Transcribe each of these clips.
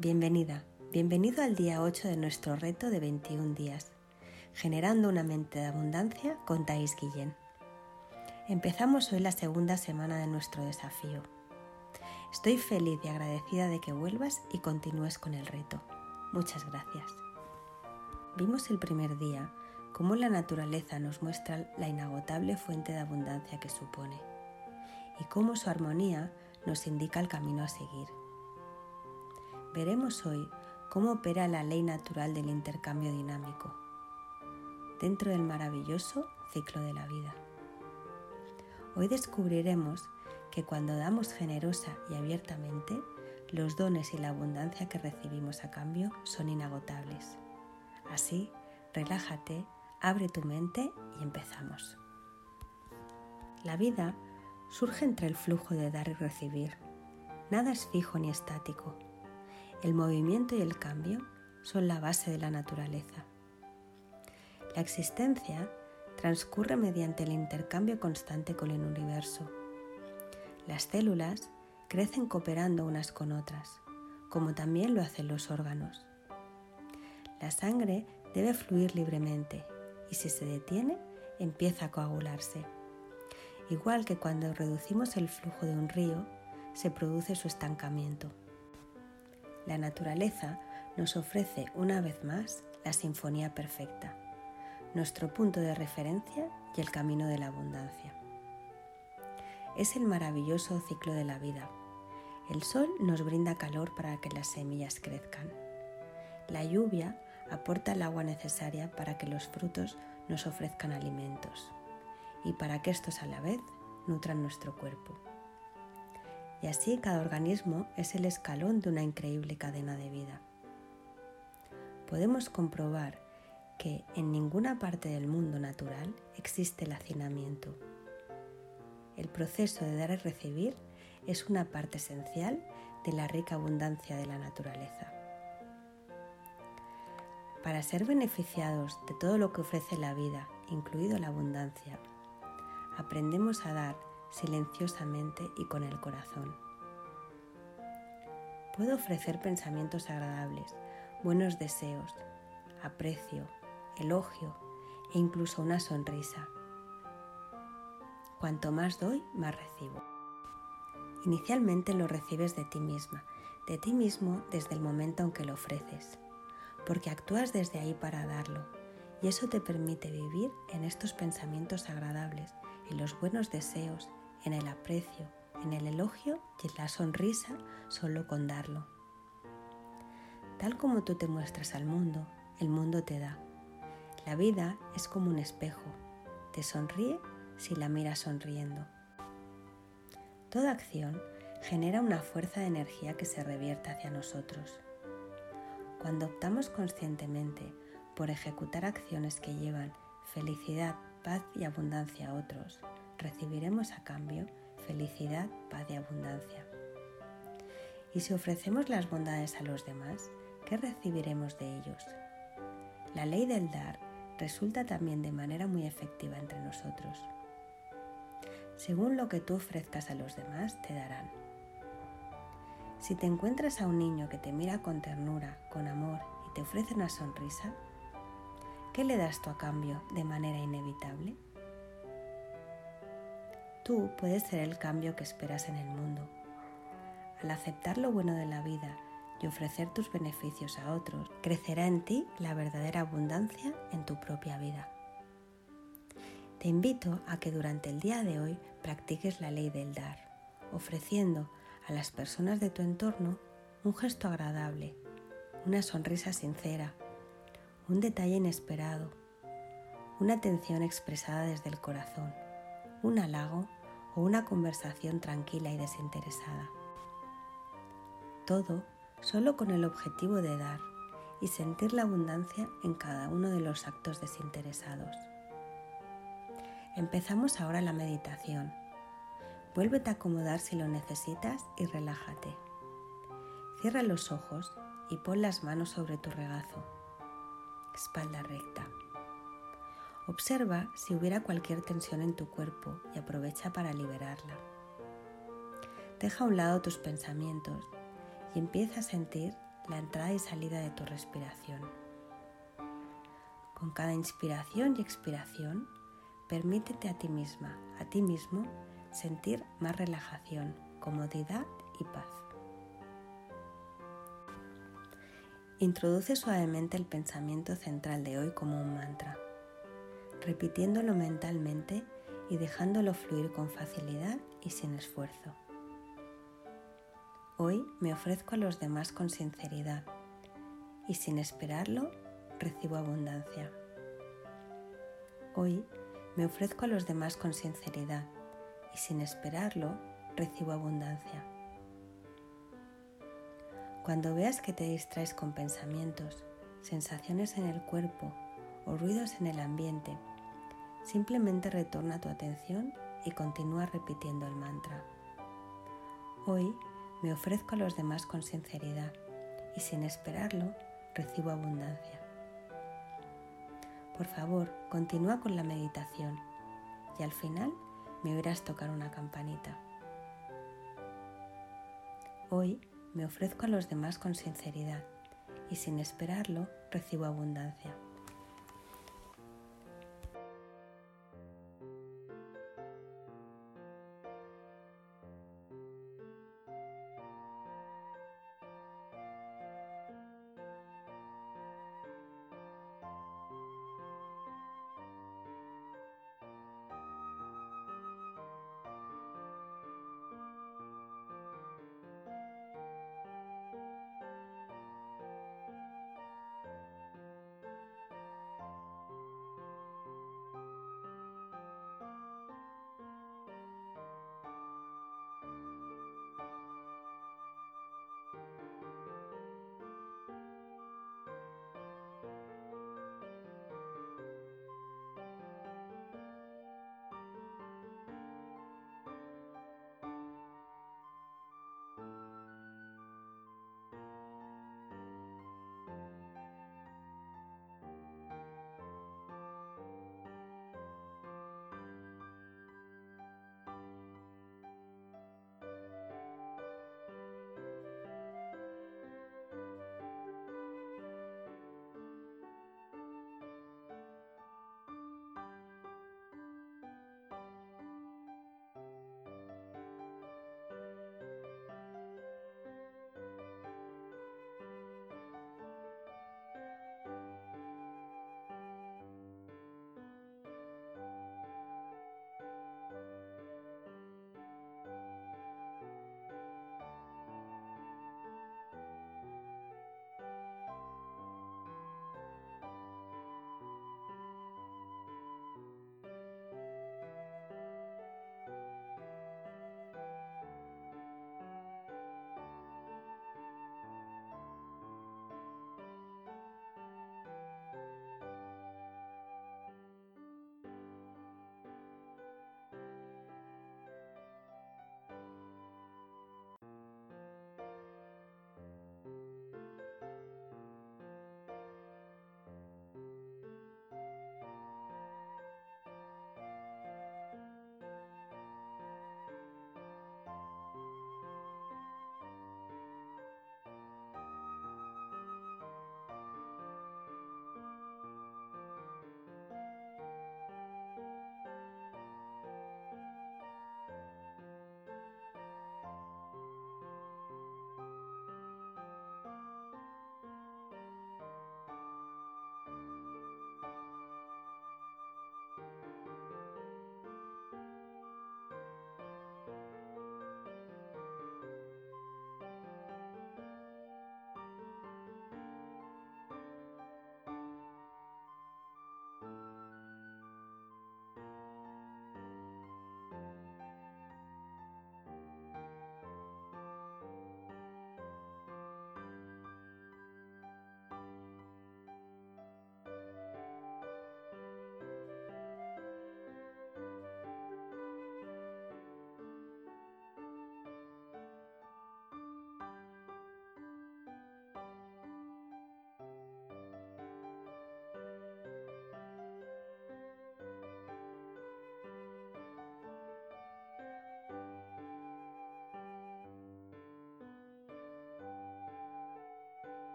Bienvenida, bienvenido al día 8 de nuestro reto de 21 días, generando una mente de abundancia con Thais Guillén. Empezamos hoy la segunda semana de nuestro desafío. Estoy feliz y agradecida de que vuelvas y continúes con el reto. Muchas gracias. Vimos el primer día cómo la naturaleza nos muestra la inagotable fuente de abundancia que supone y cómo su armonía nos indica el camino a seguir. Veremos hoy cómo opera la ley natural del intercambio dinámico dentro del maravilloso ciclo de la vida. Hoy descubriremos que cuando damos generosa y abiertamente, los dones y la abundancia que recibimos a cambio son inagotables. Así, relájate, abre tu mente y empezamos. La vida surge entre el flujo de dar y recibir. Nada es fijo ni estático. El movimiento y el cambio son la base de la naturaleza. La existencia transcurre mediante el intercambio constante con el universo. Las células crecen cooperando unas con otras, como también lo hacen los órganos. La sangre debe fluir libremente y si se detiene, empieza a coagularse. Igual que cuando reducimos el flujo de un río, se produce su estancamiento. La naturaleza nos ofrece una vez más la sinfonía perfecta nuestro punto de referencia y el camino de la abundancia. Es el maravilloso ciclo de la vida. El sol nos brinda calor para que las semillas crezcan. La lluvia aporta el agua necesaria para que los frutos nos ofrezcan alimentos y para que estos a la vez nutran nuestro cuerpo. Y así cada organismo es el escalón de una increíble cadena de vida. Podemos comprobar que en ninguna parte del mundo natural existe el hacinamiento. El proceso de dar y recibir es una parte esencial de la rica abundancia de la naturaleza. Para ser beneficiados de todo lo que ofrece la vida, incluido la abundancia, aprendemos a dar silenciosamente y con el corazón. Puedo ofrecer pensamientos agradables, buenos deseos, aprecio, elogio e incluso una sonrisa. Cuanto más doy, más recibo. Inicialmente lo recibes de ti misma, de ti mismo desde el momento en que lo ofreces, porque actúas desde ahí para darlo, y eso te permite vivir en estos pensamientos agradables, en los buenos deseos, en el aprecio, en el elogio y en la sonrisa solo con darlo. Tal como tú te muestras al mundo, el mundo te da. La vida es como un espejo, te sonríe si la miras sonriendo. Toda acción genera una fuerza de energía que se revierte hacia nosotros. Cuando optamos conscientemente por ejecutar acciones que llevan felicidad, paz y abundancia a otros, recibiremos a cambio felicidad, paz y abundancia. Y si ofrecemos las bondades a los demás, ¿qué recibiremos de ellos? La ley del dar resulta también de manera muy efectiva entre nosotros. Según lo que tú ofrezcas a los demás, te darán. Si te encuentras a un niño que te mira con ternura, con amor y te ofrece una sonrisa, ¿qué le das tú a cambio de manera inevitable? Tú puedes ser el cambio que esperas en el mundo. Al aceptar lo bueno de la vida y ofrecer tus beneficios a otros, crecerá en ti la verdadera abundancia en tu propia vida. Te invito a que durante el día de hoy practiques la ley del dar, ofreciendo a las personas de tu entorno un gesto agradable, una sonrisa sincera, un detalle inesperado, una atención expresada desde el corazón, un halago o una conversación tranquila y desinteresada. Todo solo con el objetivo de dar y sentir la abundancia en cada uno de los actos desinteresados. Empezamos ahora la meditación. Vuélvete a acomodar si lo necesitas y relájate. Cierra los ojos y pon las manos sobre tu regazo. Espalda recta. Observa si hubiera cualquier tensión en tu cuerpo y aprovecha para liberarla. Deja a un lado tus pensamientos y empieza a sentir la entrada y salida de tu respiración. Con cada inspiración y expiración, permítete a ti misma, a ti mismo, sentir más relajación, comodidad y paz. Introduce suavemente el pensamiento central de hoy como un mantra, repitiéndolo mentalmente y dejándolo fluir con facilidad y sin esfuerzo. Hoy me ofrezco a los demás con sinceridad y sin esperarlo recibo abundancia. Hoy me ofrezco a los demás con sinceridad y sin esperarlo recibo abundancia. Cuando veas que te distraes con pensamientos, sensaciones en el cuerpo o ruidos en el ambiente, simplemente retorna tu atención y continúa repitiendo el mantra. Hoy me ofrezco a los demás con sinceridad y sin esperarlo recibo abundancia. Por favor, continúa con la meditación y al final me oirás tocar una campanita. Hoy me ofrezco a los demás con sinceridad y sin esperarlo recibo abundancia.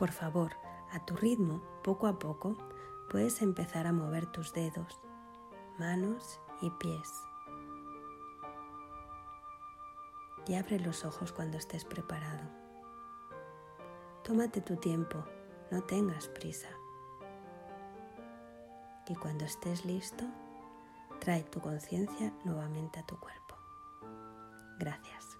Por favor, a tu ritmo, poco a poco, puedes empezar a mover tus dedos, manos y pies. Y abre los ojos cuando estés preparado. Tómate tu tiempo, no tengas prisa. Y cuando estés listo, trae tu conciencia nuevamente a tu cuerpo. Gracias.